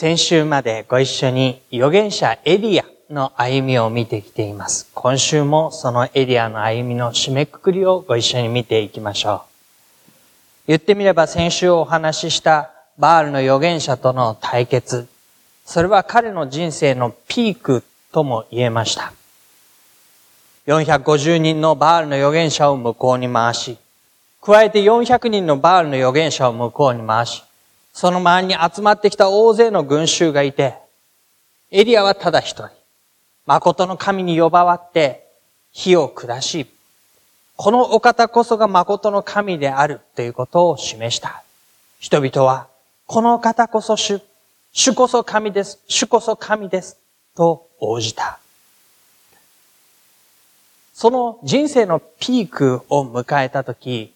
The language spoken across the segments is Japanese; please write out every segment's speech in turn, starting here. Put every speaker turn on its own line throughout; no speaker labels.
先週までご一緒に預言者エリアの歩みを見てきています。今週もそのエリアの歩みの締めくくりをご一緒に見ていきましょう。言ってみれば先週お話ししたバールの預言者との対決。それは彼の人生のピークとも言えました。450人のバールの預言者を向こうに回し、加えて400人のバールの預言者を向こうに回し、その周りに集まってきた大勢の群衆がいて、エリアはただ一人、誠の神に呼ばわって火を下し、このお方こそが誠の神であるということを示した。人々は、この方こそ主、主こそ神です、主こそ神です、と応じた。その人生のピークを迎えたとき、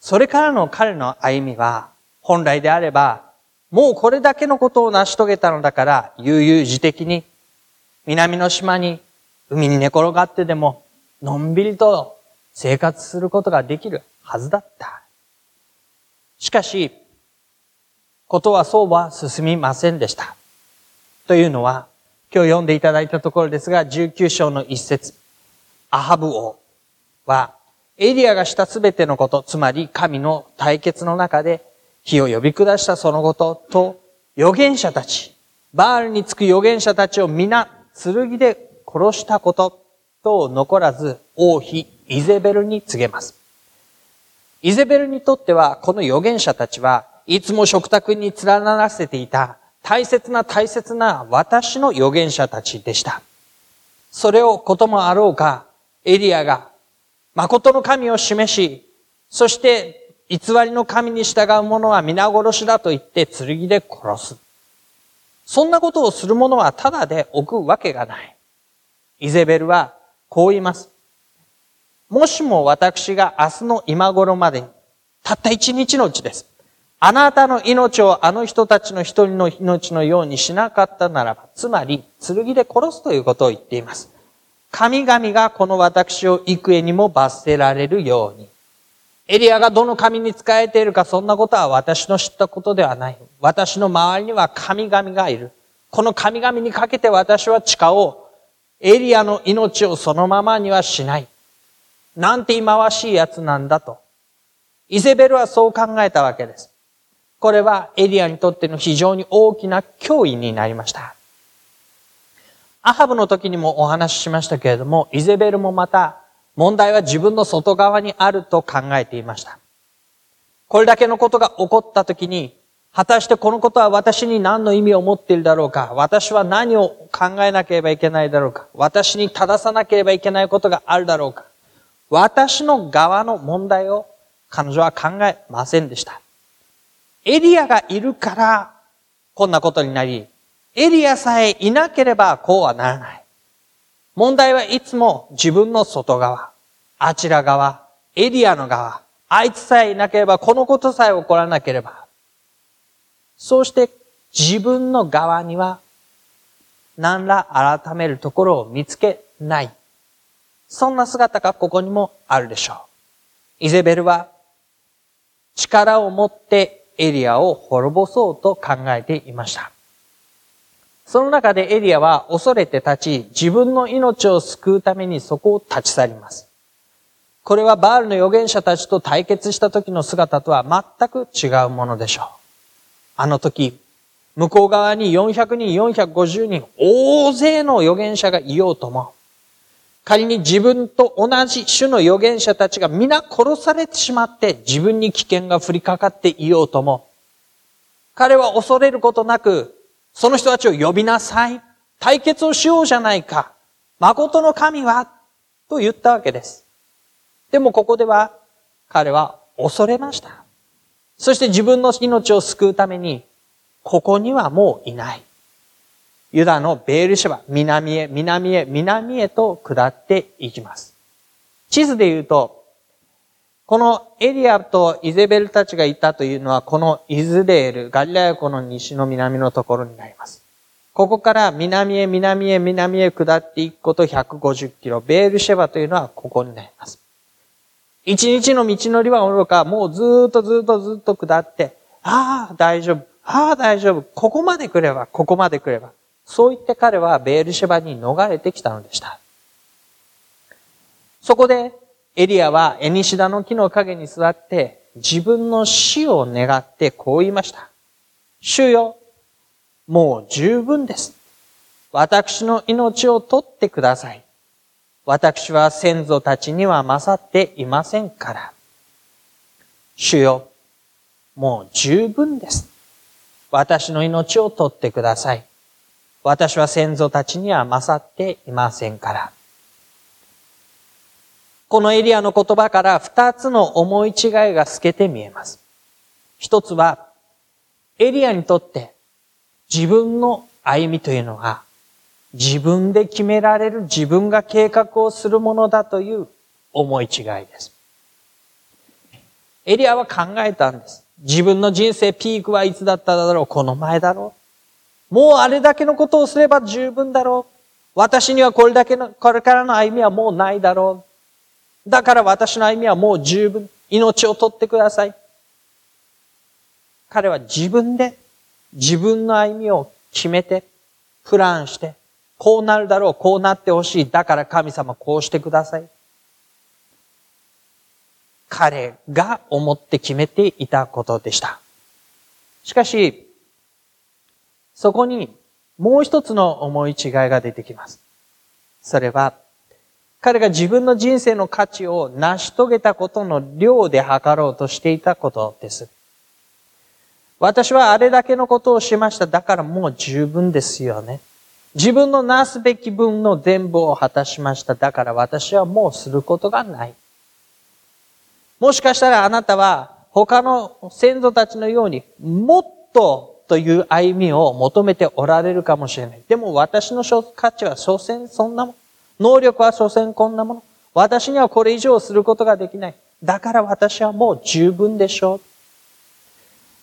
それからの彼の歩みは、本来であれば、もうこれだけのことを成し遂げたのだから、悠々自適に、南の島に、海に寝転がってでも、のんびりと生活することができるはずだった。しかし、ことはそうは進みませんでした。というのは、今日読んでいただいたところですが、19章の一節、アハブ王は、エリアがしたすべてのこと、つまり神の対決の中で、火を呼び下したそのことと、預言者たち、バールにつく預言者たちを皆、剣で殺したことと残らず、王妃イゼベルに告げます。イゼベルにとっては、この預言者たちは、いつも食卓に連ならせていた、大切な大切な私の預言者たちでした。それをこともあろうか、エリアが、誠の神を示し、そして偽りの神に従う者は皆殺しだと言って剣で殺す。そんなことをする者はただで置くわけがない。イゼベルはこう言います。もしも私が明日の今頃までに、たった一日のうちです。あなたの命をあの人たちの一人の命のようにしなかったならば、つまり剣で殺すということを言っています。神々がこの私を幾重にも罰せられるように。エリアがどの神に仕えているかそんなことは私の知ったことではない。私の周りには神々がいる。この神々にかけて私は誓おう。エリアの命をそのままにはしない。なんて忌まわしい奴なんだと。イゼベルはそう考えたわけです。これはエリアにとっての非常に大きな脅威になりました。アハブの時にもお話ししましたけれども、イゼベルもまた問題は自分の外側にあると考えていました。これだけのことが起こった時に、果たしてこのことは私に何の意味を持っているだろうか私は何を考えなければいけないだろうか私に正さなければいけないことがあるだろうか私の側の問題を彼女は考えませんでした。エリアがいるからこんなことになり、エリアさえいなければこうはならない。問題はいつも自分の外側、あちら側、エリアの側、あいつさえいなければこのことさえ起こらなければ。そうして自分の側には何ら改めるところを見つけない。そんな姿がここにもあるでしょう。イゼベルは力を持ってエリアを滅ぼそうと考えていました。その中でエリアは恐れて立ち、自分の命を救うためにそこを立ち去ります。これはバールの預言者たちと対決した時の姿とは全く違うものでしょう。あの時、向こう側に400人、450人、大勢の預言者がいようとも、仮に自分と同じ種の預言者たちが皆殺されてしまって自分に危険が降りかかっていようとも、彼は恐れることなく、その人たちを呼びなさい。対決をしようじゃないか。誠の神は？と言ったわけです。でもここでは彼は恐れました。そして自分の命を救うためにここにはもういない。ユダのベールシェバ、南へ、南へ、南へと下っていきます。地図で言うと、このエリアとイゼベルたちがいたというのは、このイズレール、ガリラヤ湖の西の南のところになります。ここから南へ南へ南へ下っていくこと150キロ。ベールシェバというのはここになります。一日の道のりはおろか、もうずっとずっとずっと下って、ああ、大丈夫。ああ、大丈夫。ここまで来れば、ここまで来れば。そう言って彼はベールシェバに逃れてきたのでした。そこで、エリアはエニシダの木の陰に座って、自分の死を願ってこう言いました。主よ、もう十分です。私の命を取ってください。私は先祖たちには勝っていませんから。主よ、もう十分です。私の命を取ってください。私は先祖たちには勝っていませんから。このエリアの言葉から二つの思い違いが透けて見えます。一つは、エリアにとって自分の歩みというのは、自分で決められる自分が計画をするものだという思い違いです。エリアは考えたんです。自分の人生ピークはいつだっただろうこの前だろうもうあれだけのことをすれば十分だろう私にはこれだけの、これからの歩みはもうないだろうだから私の歩みはもう十分。命を取ってください。彼は自分で自分の歩みを決めて、プランして、こうなるだろう、こうなってほしい。だから神様こうしてください。彼が思って決めていたことでした。しかし、そこにもう一つの思い違いが出てきます。それは、彼が自分の人生の価値を成し遂げたことの量で測ろうとしていたことです。私はあれだけのことをしました。だからもう十分ですよね。自分のなすべき分の全部を果たしました。だから私はもうすることがない。もしかしたらあなたは他の先祖たちのようにもっとという歩みを求めておられるかもしれない。でも私の価値は所詮そんなもの。能力は所詮こんなもの。私にはこれ以上することができない。だから私はもう十分でしょう。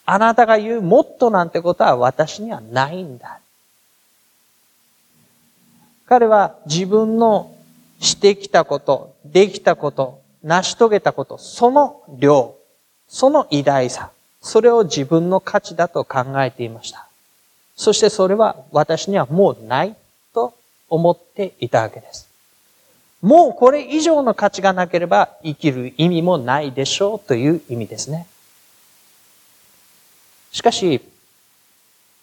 あなたが言うもっとなんてことは私にはないんだ。彼は自分のしてきたこと、できたこと、成し遂げたこと、その量、その偉大さ、それを自分の価値だと考えていました。そしてそれは私にはもうない思っていたわけです。もうこれ以上の価値がなければ生きる意味もないでしょうという意味ですね。しかし、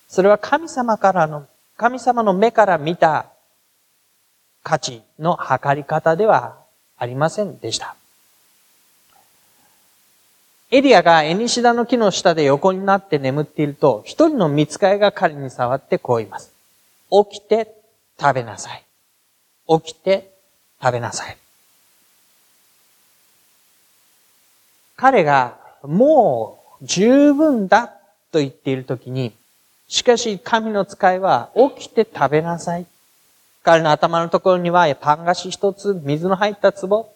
それは神様からの、神様の目から見た価値の測り方ではありませんでした。エリアがエニシダの木の下で横になって眠っていると、一人の見つかいが彼に触ってこう言います。起きて食べなさい。起きて食べなさい。彼がもう十分だと言っているときに、しかし神の使いは起きて食べなさい。彼の頭のところにはパン菓子一つ、水の入った壺。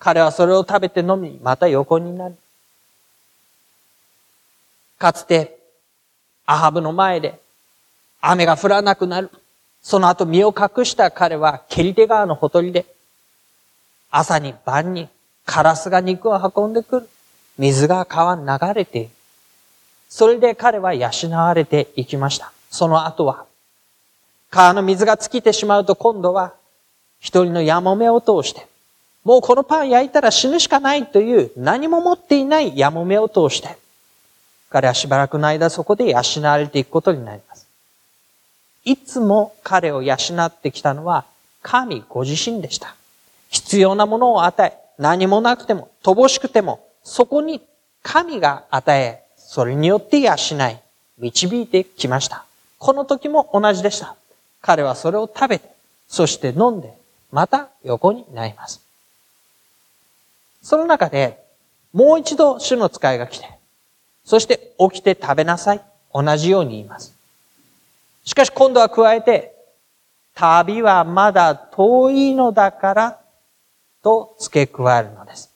彼はそれを食べて飲み、また横になる。かつて、アハブの前で雨が降らなくなる。その後身を隠した彼はケリテ川のほとりで、朝に晩にカラスが肉を運んでくる。水が川に流れている。それで彼は養われていきました。その後は、川の水が尽きてしまうと今度は、一人のヤモメを通して、もうこのパン焼いたら死ぬしかないという何も持っていないヤモメを通して、彼はしばらくの間そこで養われていくことになります。いつも彼を養ってきたのは神ご自身でした。必要なものを与え、何もなくても、乏しくても、そこに神が与え、それによって養い、導いてきました。この時も同じでした。彼はそれを食べて、そして飲んで、また横になります。その中で、もう一度主の使いが来て、そして起きて食べなさい。同じように言います。しかし今度は加えて、旅はまだ遠いのだからと付け加えるのです。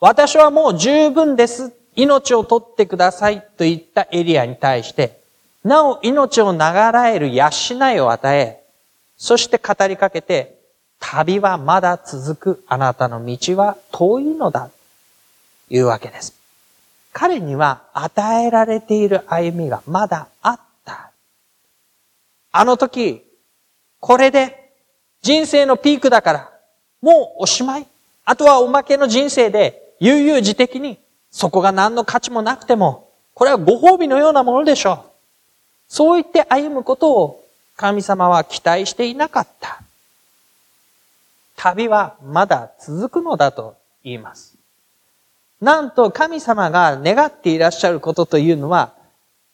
私はもう十分です。命を取ってくださいと言ったエリアに対して、なお命を流らえる養いを与え、そして語りかけて、旅はまだ続く。あなたの道は遠いのだ。というわけです。彼には与えられている歩みがまだあっ。あの時、これで人生のピークだから、もうおしまい。あとはおまけの人生で悠々自適にそこが何の価値もなくても、これはご褒美のようなものでしょう。そう言って歩むことを神様は期待していなかった。旅はまだ続くのだと言います。なんと神様が願っていらっしゃることというのは、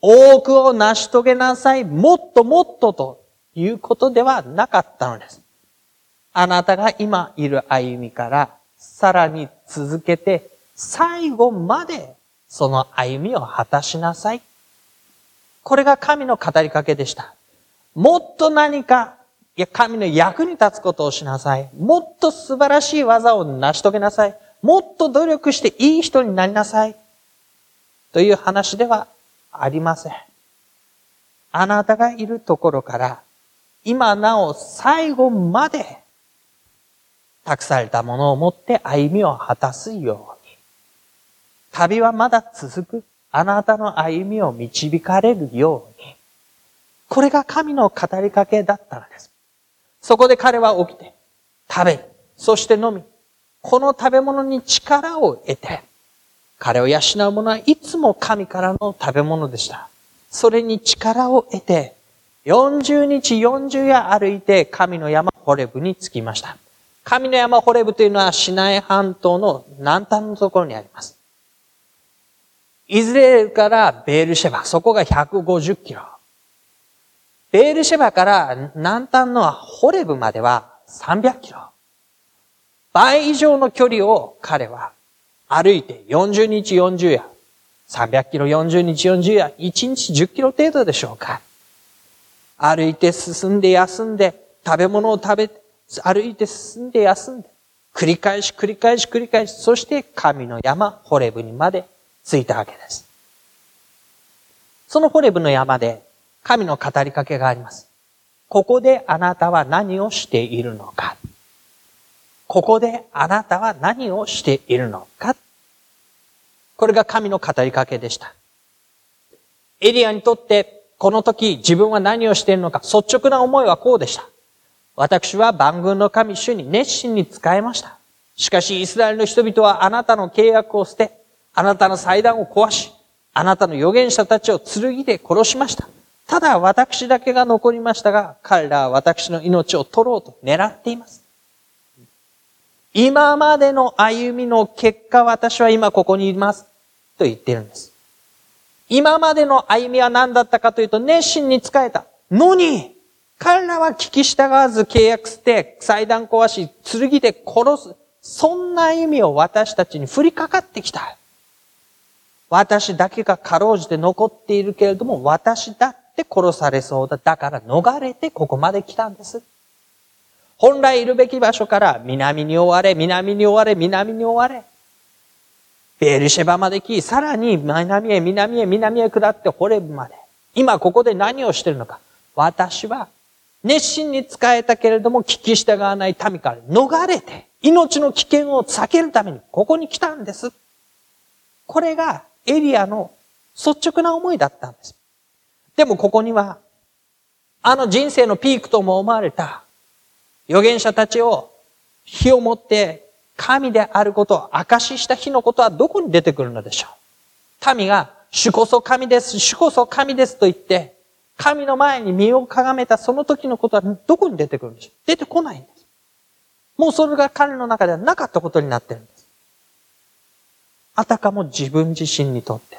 多くを成し遂げなさい、もっともっとということではなかったのです。あなたが今いる歩みからさらに続けて最後までその歩みを果たしなさい。これが神の語りかけでした。もっと何か、いや、神の役に立つことをしなさい。もっと素晴らしい技を成し遂げなさい。もっと努力していい人になりなさい。という話ではありません。あなたがいるところから、今なお最後まで、託されたものを持って歩みを果たすように旅はまだ続く。あなたの歩みを導かれるように。これが神の語りかけだったのです。そこで彼は起きて、食べ、そして飲み、この食べ物に力を得て、彼を養う者はいつも神からの食べ物でした。それに力を得て、40日40夜歩いて神の山ホレブに着きました。神の山ホレブというのはシナイ半島の南端のところにあります。イズレールからベールシェバ、そこが150キロ。ベールシェバから南端のホレブまでは300キロ。倍以上の距離を彼は歩いて40日40夜、300キロ40日40夜、1日10キロ程度でしょうか。歩いて進んで休んで、食べ物を食べて、歩いて進んで休んで、繰り返し繰り返し繰り返し、そして神の山、ホレブにまでついたわけです。そのホレブの山で神の語りかけがあります。ここであなたは何をしているのか。ここであなたは何をしているのか。これが神の語りかけでした。エリアにとってこの時自分は何をしているのか率直な思いはこうでした。私は万軍の神主に熱心に仕えました。しかしイスラエルの人々はあなたの契約を捨て、あなたの祭壇を壊し、あなたの預言者たちを剣で殺しました。ただ私だけが残りましたが、彼らは私の命を取ろうと狙っています。今までの歩みの結果、私は今ここにいます。と言ってるんです。今までの歩みは何だったかというと、熱心に仕えた。のに、彼らは聞き従わず契約して、祭壇壊し、剣で殺す。そんな歩みを私たちに降りかかってきた。私だけがかろうじて残っているけれども、私だって殺されそうだ。だから逃れてここまで来たんです。本来いるべき場所から南に追われ、南に追われ、南に追われ。ベルシェバまで来、さらに南へ、南へ、南へ下ってホレブまで。今ここで何をしてるのか。私は熱心に使えたけれども聞き従わない民から逃れて命の危険を避けるためにここに来たんです。これがエリアの率直な思いだったんです。でもここには、あの人生のピークとも思われた預言者たちを火を持って神であることを証しした日のことはどこに出てくるのでしょう？民が主こそ神です、主こそ神ですと言って、神の前に身をかがめたその時のことはどこに出てくるんでしょう？出てこないんです。もうそれが彼の中ではなかったことになってるんです。あたかも自分自身にとって、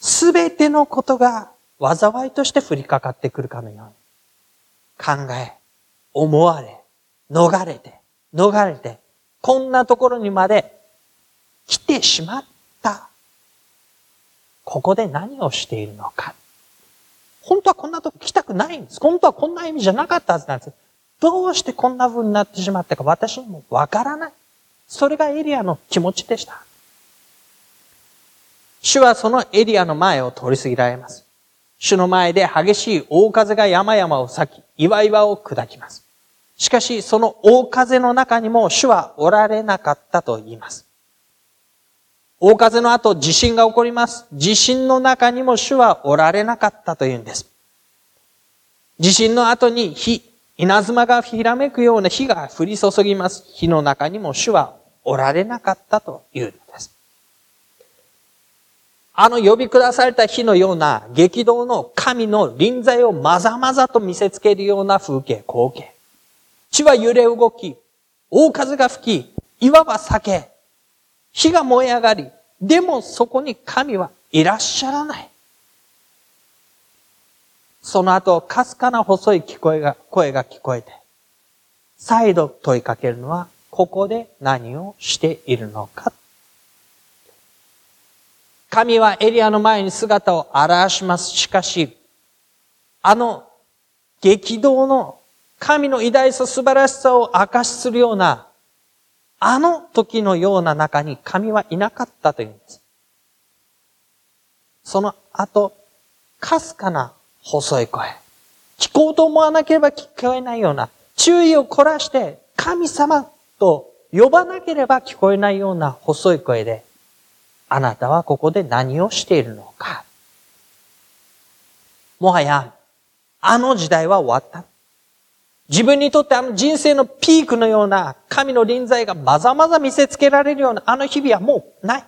すべてのことが災いとして降りかかってくるかのように、考え、思われ、逃れて、逃れて、こんなところにまで来てしまった。ここで何をしているのか。本当はこんなとこ来たくないんです。本当はこんな意味じゃなかったはずなんです。どうしてこんな風になってしまったか私にもわからない。それがエリアの気持ちでした。主はそのエリアの前を通り過ぎられます。主の前で激しい大風が山々を裂き、岩々を砕きます。しかし、その大風の中にも主はおられなかったと言います。大風の後、地震が起こります。地震の中にも主はおられなかったというんです。地震の後に火、稲妻がひらめくような火が降り注ぎます。火の中にも主はおられなかったというのです。あの呼び下された火のような激動の神の臨在をまざまざと見せつけるような風景、光景。地は揺れ動き、大風が吹き、岩は裂け、火が燃え上がり、でもそこに神はいらっしゃらない。その後、かすかな細い聞こえが、声が聞こえて、再度問いかけるのは、ここで何をしているのか。神はエリアの前に姿を現します。しかし、あの激動の神の偉大さ素晴らしさを明かしするようなあの時のような中に神はいなかったというんです。その後、かすかな細い声。聞こうと思わなければ聞こえないような、注意を凝らして神様と呼ばなければ聞こえないような細い声で、あなたはここで何をしているのか。もはや、あの時代は終わった。自分にとってあの人生のピークのような神の臨在がまざまざ見せつけられるようなあの日々はもうない。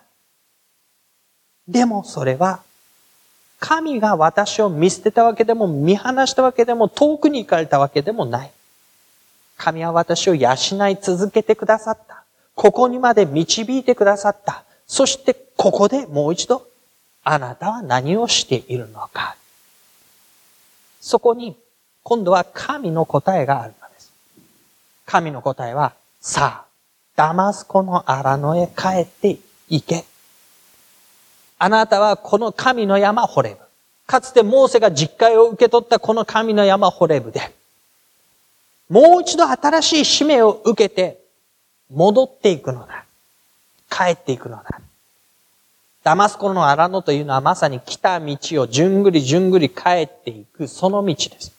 でもそれは、神が私を見捨てたわけでも見放したわけでも遠くに行かれたわけでもない。神は私を養い続けてくださった。ここにまで導いてくださった。そしてここでもう一度、あなたは何をしているのか。そこに今度は神の答えがあるのです。神の答えは、さあ、ダマスコの荒野へ帰って行け。あなたはこの神の山ホレブ。かつてモーセが実会を受け取ったこの神の山ホレブで、もう一度新しい使命を受けて、戻っていくのだ。帰っていくのだ。ダマスコの荒野というのはまさに来た道をじゅんぐりじゅんぐり帰っていくその道です。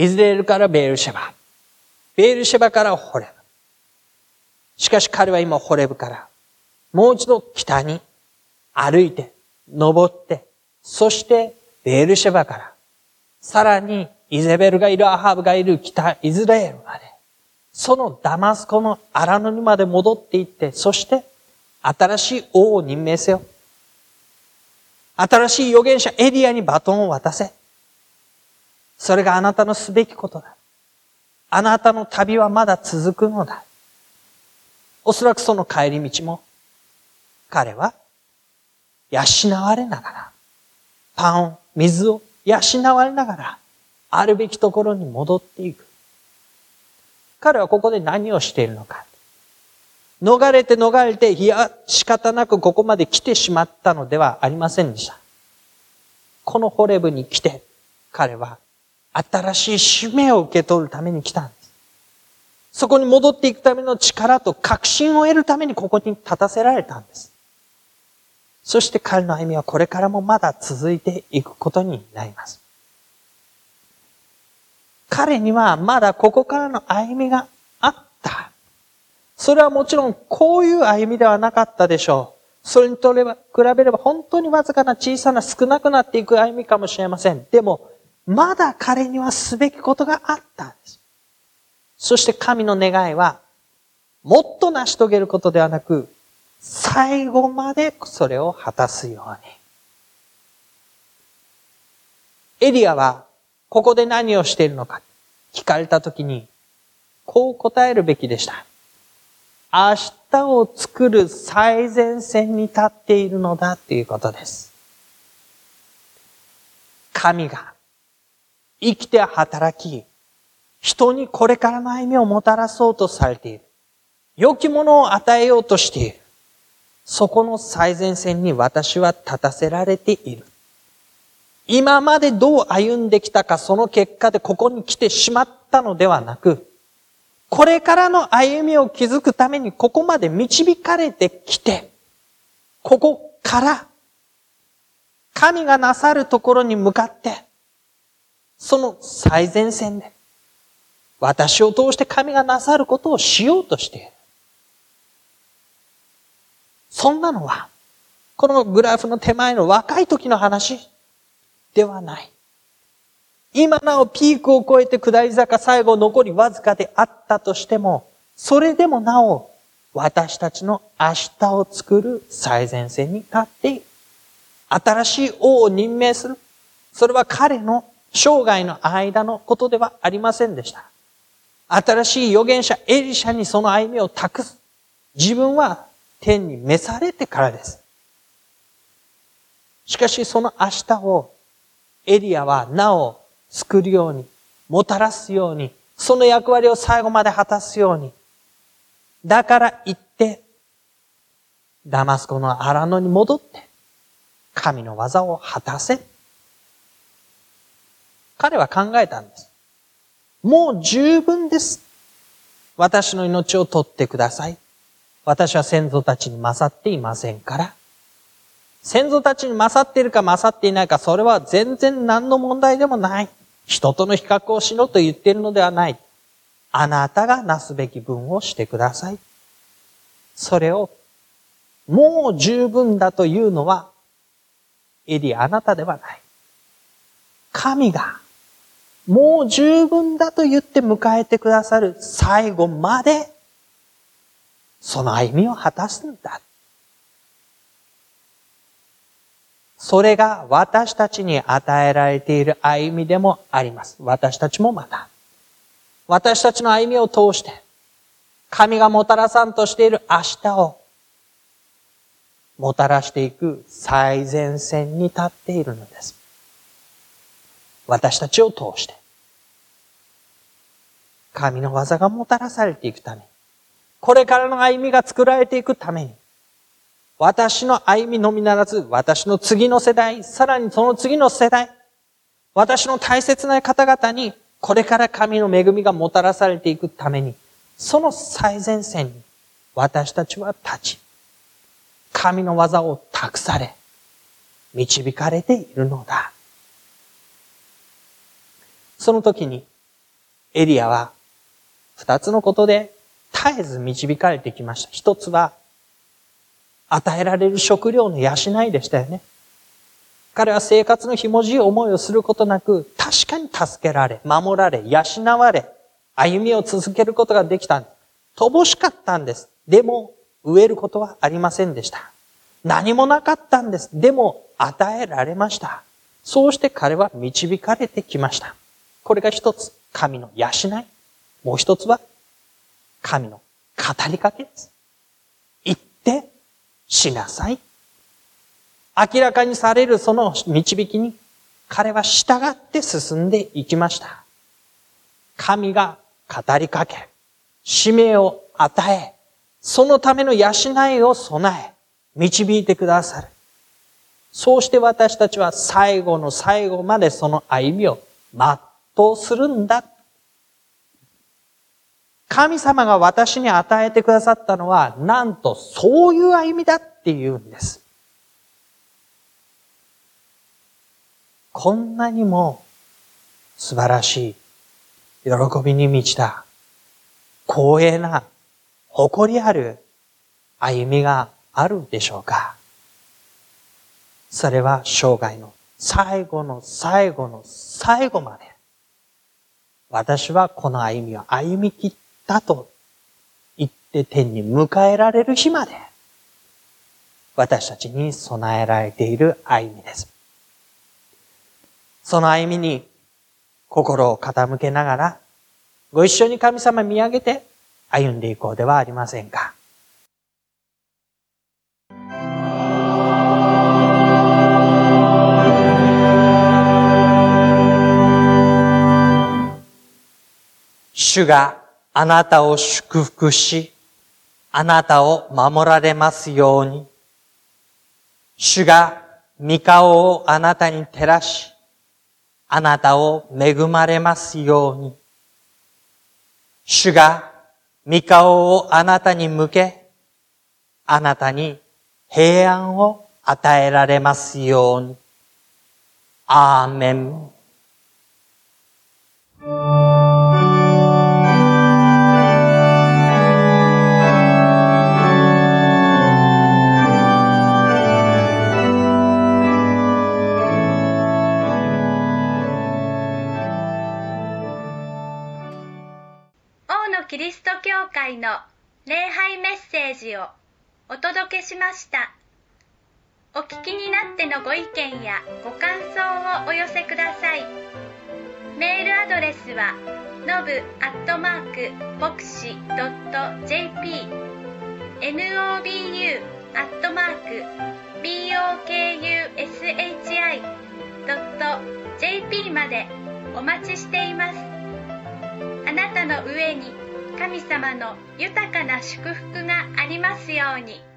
イズレールからベールシェバ。ベールシェバからホレブ。しかし彼は今ホレブから、もう一度北に歩いて、登って、そしてベールシェバから、さらにイゼベルがいるアハブがいる北イズレールまで、そのダマスコの荒野にまで戻っていって、そして新しい王を任命せよ。新しい預言者エリアにバトンを渡せ。それがあなたのすべきことだ。あなたの旅はまだ続くのだ。おそらくその帰り道も、彼は、養われながら、パン、水を養われながら、あるべきところに戻っていく。彼はここで何をしているのか。逃れて逃れて、いや、仕方なくここまで来てしまったのではありませんでした。このホレブに来て、彼は新しい使命を受け取るために来たんです。そこに戻っていくための力と確信を得るためにここに立たせられたんです。そして彼の歩みはこれからもまだ続いていくことになります。彼にはまだここからの歩みがあった。それはもちろんこういう歩みではなかったでしょう。それにとれば比べれば本当にわずかな小さな少なくなっていく歩みかもしれません。でも、まだ彼にはすべきことがあったんです。そして神の願いは、もっと成し遂げることではなく、最後までそれを果たすように。エリアは、ここで何をしているのか聞かれたときに、こう答えるべきでした。明日を作る最前線に立っているのだということです。神が生きて働き、人にこれからの歩みをもたらそうとされている。良きものを与えようとしている。そこの最前線に私は立たせられている。今までどう歩んできたか、その結果でここに来てしまったのではなく、これからの歩みを築くためにここまで導かれてきて、ここから神がなさるところに向かって、その最前線で、私を通して神がなさることをしようとしている。そんなのは、このグラフの手前の若い時の話ではない。今なおピークを超えて下り坂最後残りわずかであったとしても、それでもなお私たちの明日を作る最前線に立って。新しい王を任命する。それは彼の生涯の間のことではありませんでした。新しい預言者エリシャにその歩みを託す。自分は天に召されてからです。しかしその明日をエリアはなお救るように、もたらすように、その役割を最後まで果たすように。だから言って、ダマスコの荒野に戻って、神の技を果たせ。彼は考えたんです。もう十分です。私の命を取ってください。私は先祖たちに勝っていませんから。先祖たちに勝っているか勝っていないか、それは全然何の問題でもない。人との比較をしろと言っているのではない。あなたがなすべき分をしてください。それを、もう十分だというのは、エリアあなたではない。神が、もう十分だと言って迎えてくださる最後まで、その歩みを果たすんだ。それが私たちに与えられている歩みでもあります。私たちもまた。私たちの歩みを通して、神がもたらさんとしている明日を、もたらしていく最前線に立っているのです。私たちを通して、神の技がもたらされていくために、これからの歩みが作られていくために、私の歩みのみならず、私の次の世代、さらにその次の世代、私の大切な方々に、これから神の恵みがもたらされていくために、その最前線に私たちは立ち、神の技を託され、導かれているのだ。その時に、エリアは、二つのことで絶えず導かれてきました。一つは、与えられる食料の養いでしたよね。彼は生活のひもじい思いをすることなく、確かに助けられ、守られ、養われ、歩みを続けることができた。乏しかったんです。でも、植えることはありませんでした。何もなかったんです。でも、与えられました。そうして彼は導かれてきました。これが一つ、神の養い。もう一つは、神の語りかけです。言ってしなさい。明らかにされるその導きに彼は従って進んでいきました。神が語りかけ、使命を与え、そのための養いを備え、導いてくださる。そうして私たちは最後の最後までその歩みを全うするんだ神様が私に与えてくださったのは、なんとそういう歩みだって言うんです。こんなにも素晴らしい、喜びに満ちた、光栄な、誇りある歩みがあるでしょうかそれは生涯の最後の最後の最後まで、私はこの歩みを歩み切ったと言って天に迎えられる日まで、私たちに備えられている歩みです。その歩みに心を傾けながら、ご一緒に神様見上げて歩んでいこうではありませんか。主があなたを祝福し、あなたを守られますように。主が御顔をあなたに照らし、あなたを恵まれますように。主が御顔をあなたに向け、あなたに平安を与えられますように。アーメン。
教会の礼拝メッセージをお届けしました。お聞きになってのご意見やご感想をお寄せください。メールアドレスはのぶアットマーク牧師 .jp nobu アットマーク bokushi.jp までお待ちしています。あなたの上に神様の豊かな祝福がありますように。